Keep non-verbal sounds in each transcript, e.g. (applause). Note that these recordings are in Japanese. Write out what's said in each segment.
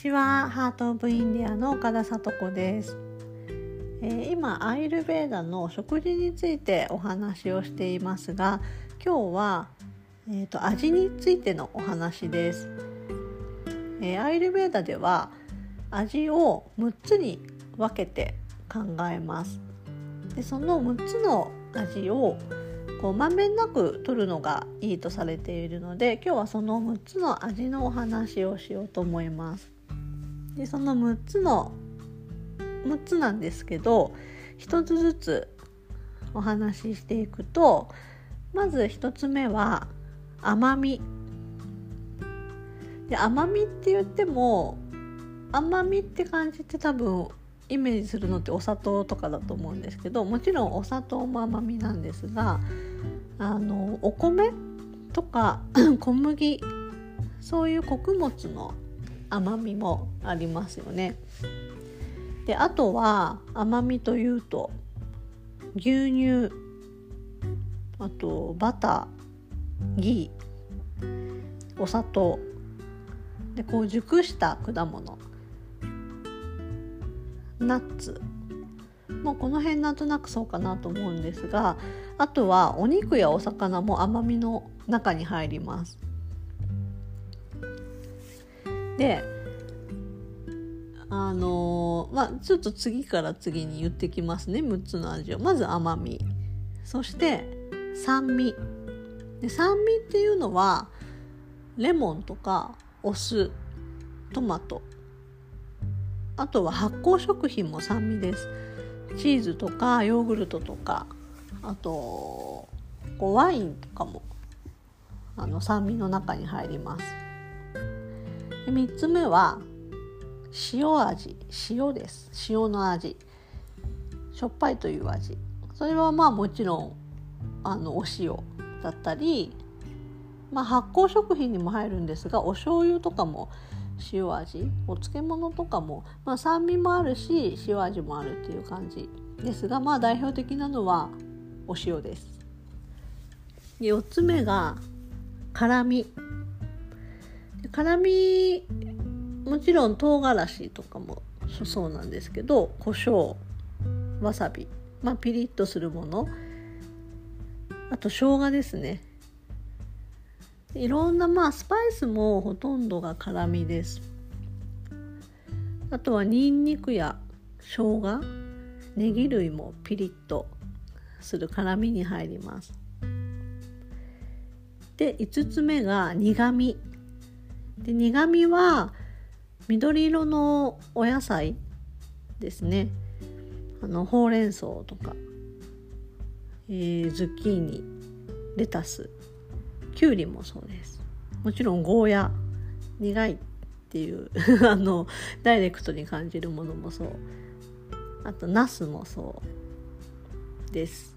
ちは。ハートオブインディアの岡田聡子です、えー、今アイルベーダの食事についてお話をしていますが今日は、えーと、味についてのお話です、えー、アイルベーダでは味を6つに分けて考えます。でその6つの味をこうまんべんなく取るのがいいとされているので今日はその6つの味のお話をしようと思います。でその6つの6つなんですけど1つずつお話ししていくとまず1つ目は甘み。で甘みって言っても甘みって感じって多分イメージするのってお砂糖とかだと思うんですけどもちろんお砂糖も甘みなんですがあのお米とか (coughs) 小麦そういう穀物の甘みもありますよね。であとは甘みというと牛乳あとバターギーお砂糖でこう熟した果物ナッツもうこの辺なんとなくそうかなと思うんですがあとはお肉やお魚も甘みの中に入ります。であのー、まあちょっと次から次に言ってきますね6つの味を。まず甘み。そして酸味。で酸味っていうのはレモンとかお酢トマト。あとは発酵食品も酸味です。チーズとかヨーグルトとか。あとこうワインとかもあの酸味の中に入ります。で3つ目は塩味。塩です。塩の味。しょっぱいという味。それはまあもちろんあのお塩だったり、まあ、発酵食品にも入るんですがお醤油とかも塩味。お漬物とかも、まあ、酸味もあるし塩味もあるっていう感じですがまあ代表的なのはお塩です。で4つ目が辛み。辛みもちろん唐辛子とかもそうなんですけど胡椒わさびまあピリッとするもの。あと生姜ですね。いろんなまあスパイスもほとんどが辛みです。あとはニンニクや生姜ネギ類もピリッとする辛みに入ります。で5つ目が苦味。で苦味は緑色のお野菜ですね。あのほうれん草とか、えー、ズッキーニレタス。きゅうりもそうです。もちろんゴーヤ苦いっていう (laughs) あのダイレクトに感じるものもそう。あとナスもそうです。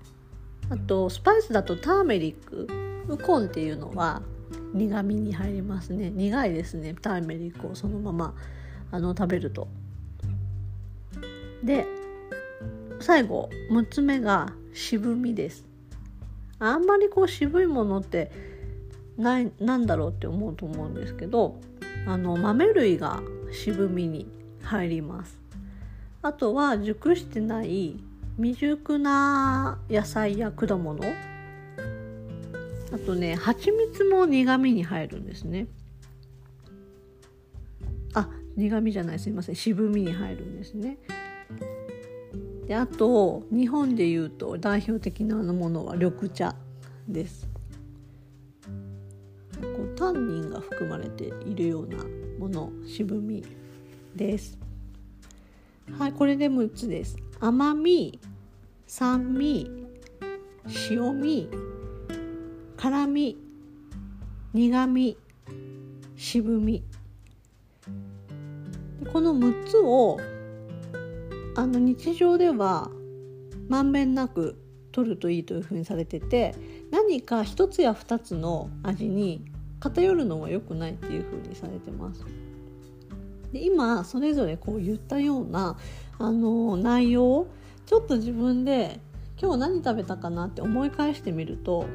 あとスパイスだとターメリックウコンっていうのは苦味に入りますね。苦いですね。ターメリックをそのままあの食べると。で最後6つ目が渋みです。あんまりこう渋いものってないなんだろうって思うと思うんですけどあの豆類が渋みに入ります。あとは熟してない未熟な野菜や果物あとね蜂蜜も苦味に入るんですね。あ苦味じゃない。すいません。渋みに入るんですね。であと日本でいうと代表的なものは緑茶です。こうタンニンが含まれているようなもの渋みです。はいこれで6つです。甘み酸味塩味。辛み苦み渋みこの6つをあの日常ではまんべんなく取るといいというふうにされてて何か1つや2つの味に偏るのは良くないっていう風にされてます。で今それぞれこう言ったようなあの内容をちょっと自分で今日何食べたかなって思い返してみると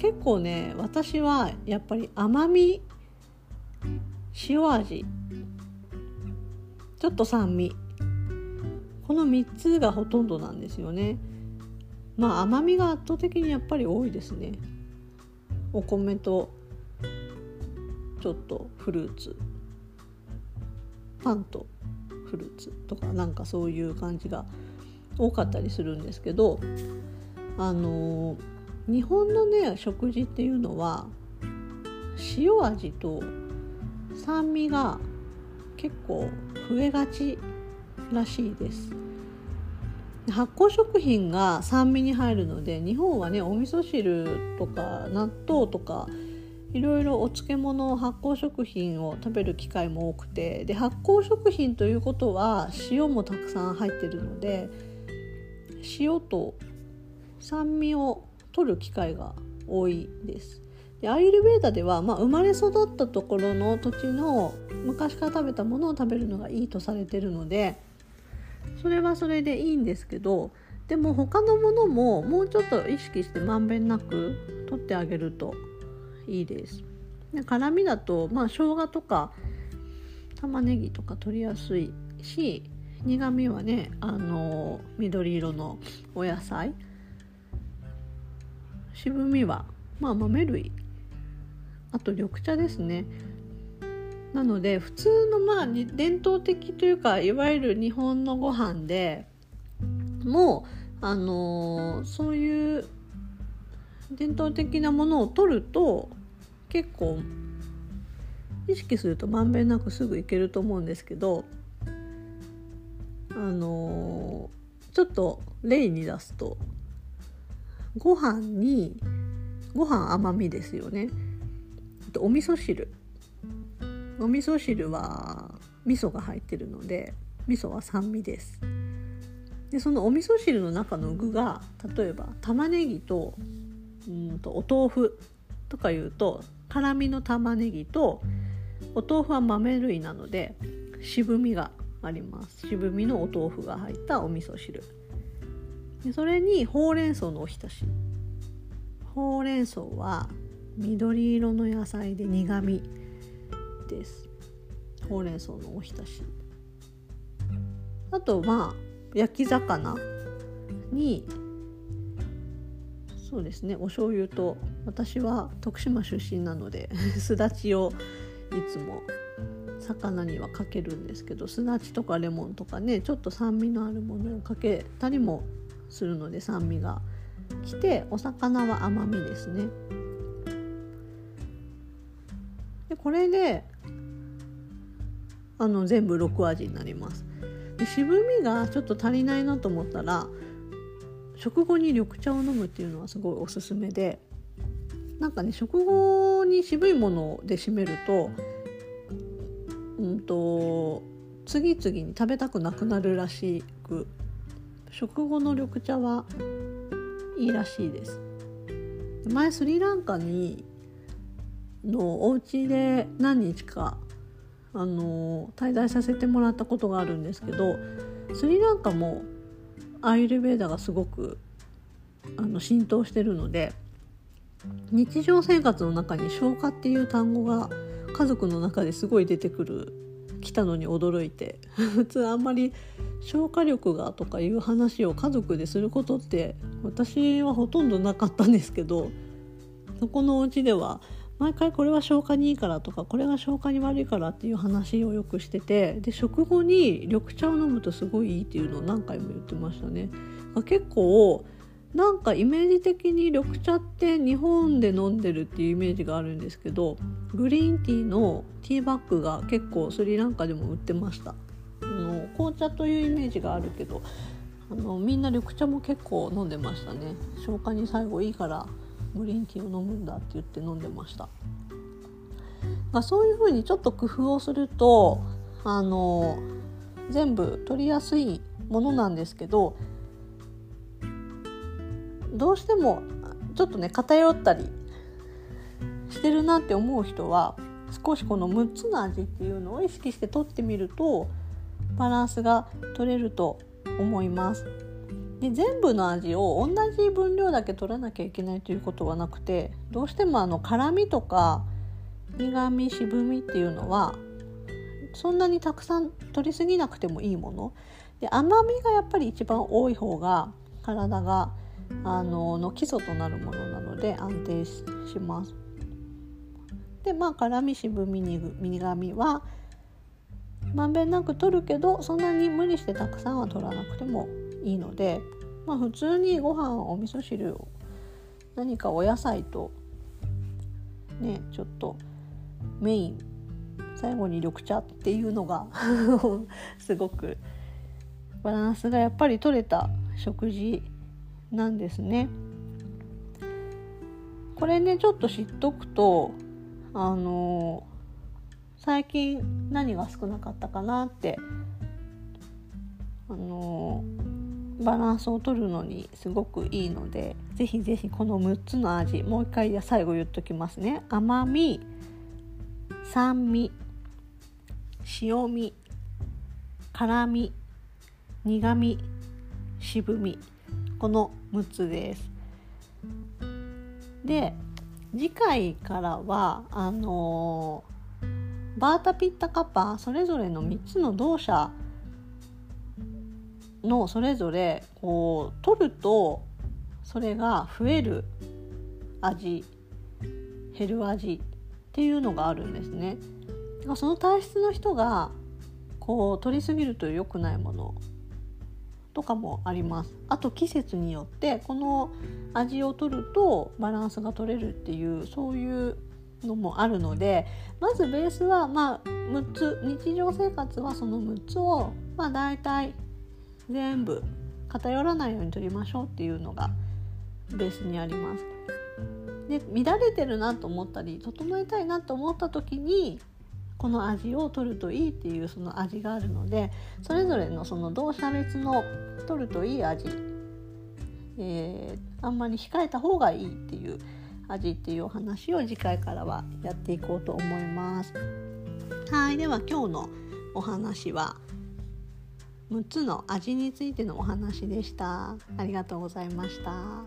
結構ね私はやっぱり甘み塩味ちょっと酸味この3つがほとんどなんですよね。まあ甘みが圧倒的にやっぱり多いですね。お米とちょっとフルーツパンとフルーツとかなんかそういう感じが多かったりするんですけどあの日本のね食事っていうのは塩味と酸味が結構増えがちらしいです。発酵食品が酸味に入るので日本はねお味噌汁とか納豆とかいろいろお漬物発酵食品を食べる機会も多くてで発酵食品ということは塩もたくさん入ってるので塩と酸味を取る機会が多いです。でアイルベーダでは、まあ、生まれ育ったところの土地の昔から食べたものを食べるのがいいとされてるのでそれはそれでいいんですけどでも他のものももうちょっと意識してまんべんなく取ってあげるといいです。で辛みだとまあ生姜とか玉ねぎとか取りやすいし苦みはねあの緑色のお野菜渋みはまあ豆類。あと緑茶ですね。なので普通のまあ伝統的というかいわゆる日本のご飯でもうあのー、そういう伝統的なものを取ると結構意識するとまんべんなくすぐいけると思うんですけどあのー、ちょっと例に出すとご飯にご飯甘みですよね。お味噌汁。お味噌汁は味噌が入ってるので味噌は酸味です。でそのお味噌汁の中の具が例えば玉ねぎとうんとお豆腐とかいうと辛みの玉ねぎとお豆腐は豆類なので渋みがあります。渋みのお豆腐が入ったお味噌汁。でそれにほうれん草のおひたし。ほうれん草は緑色の野菜で苦味です。ほうれん草のおひたし。あとまあ焼き魚にそうですねお醤油と私は徳島出身なので (laughs) すだちをいつも魚にはかけるんですけどすだちとかレモンとかねちょっと酸味のあるものをかけたりもするので酸味がきてお魚は甘みですね。でこれであの全部6味になります。で渋みがちょっと足りないなと思ったら食後に緑茶を飲むっていうのはすごいおすすめでなんかね食後に渋いもので締めるとうんと次々に食べたくなくなるらしく食後の緑茶はいいらしいです。前スリランカにのお家で何日かあの滞在させてもらったことがあるんですけどスリランカもアイルベーダがすごくあの浸透してるので日常生活の中に消化っていう単語が家族の中ですごい出てくる来たのに驚いて (laughs) 普通あんまり消化力がとかいう話を家族ですることって私はほとんどなかったんですけどそこのお家では毎回これは消化にいいからとかこれが消化に悪いからっていう話をよくしててで食後に緑茶を飲むとすごいいいっていうのを何回も言ってましたね。結構なんかイメージ的に緑茶って日本で飲んでるっていうイメージがあるんですけどグリーンティーのティーバッグが結構スリランカでも売ってました。あの紅茶というイメージがあるけどあのみんな緑茶も結構飲んでましたね。消化に最後いいからグリーンティーを飲むんだって言って飲んでました。まあ、そういう風にちょっと工夫をするとあの全部取りやすいものなんですけどどうしてもちょっとね偏ったりしてるなって思う人は少しこの6つの味っていうのを意識して取ってみるとバランスが取れると思います。で全部の味を同じ分量だけ取らなきゃいけないということはなくてどうしてもあの辛みとか苦み渋みっていうのはそんなにたくさん取りすぎなくてもいいもので甘みがやっぱり一番多い方が体があのの基礎となるものなので安定します。でまあ辛み渋み苦みはまんべんなく取るけどそんなに無理してたくさんは取らなくてもいいので、まあ、普通にご飯お味噌汁を何かお野菜とねちょっとメイン最後に緑茶っていうのが (laughs) すごくバランスがやっぱり取れた食事なんですね。これねちょっと知っとくとあの最近何が少なかったかなってあのバランスを取るのにすごくいいのでぜひぜひこの6つの味もう一回最後言っときますね甘み酸味塩味辛み苦味渋みこの6つです。で次回からはあのー、バータピッタカッパそれぞれの3つの動作のそれぞれこう取るとそれが増える味減る味っていうのがあるんですね。その体質の人がこう取りすぎると良くないものとかもありますあと季節によってこの味を取るとバランスが取れるっていうそういうのもあるのでまずベースはまあ6つ日常生活はその6つをまあ大体全部偏らないように取りましょうっていうのがベースにあります。で乱れてるなと思ったり整えたいなと思った時にこの味を取るといいっていうその味があるのでそれぞれのその動作別の取るといい味、えー、あんまり控えた方がいいっていう味っていうお話を次回からはやっていこうと思います。はいでは今日のお話は6つの味についてのお話でした。ありがとうございました。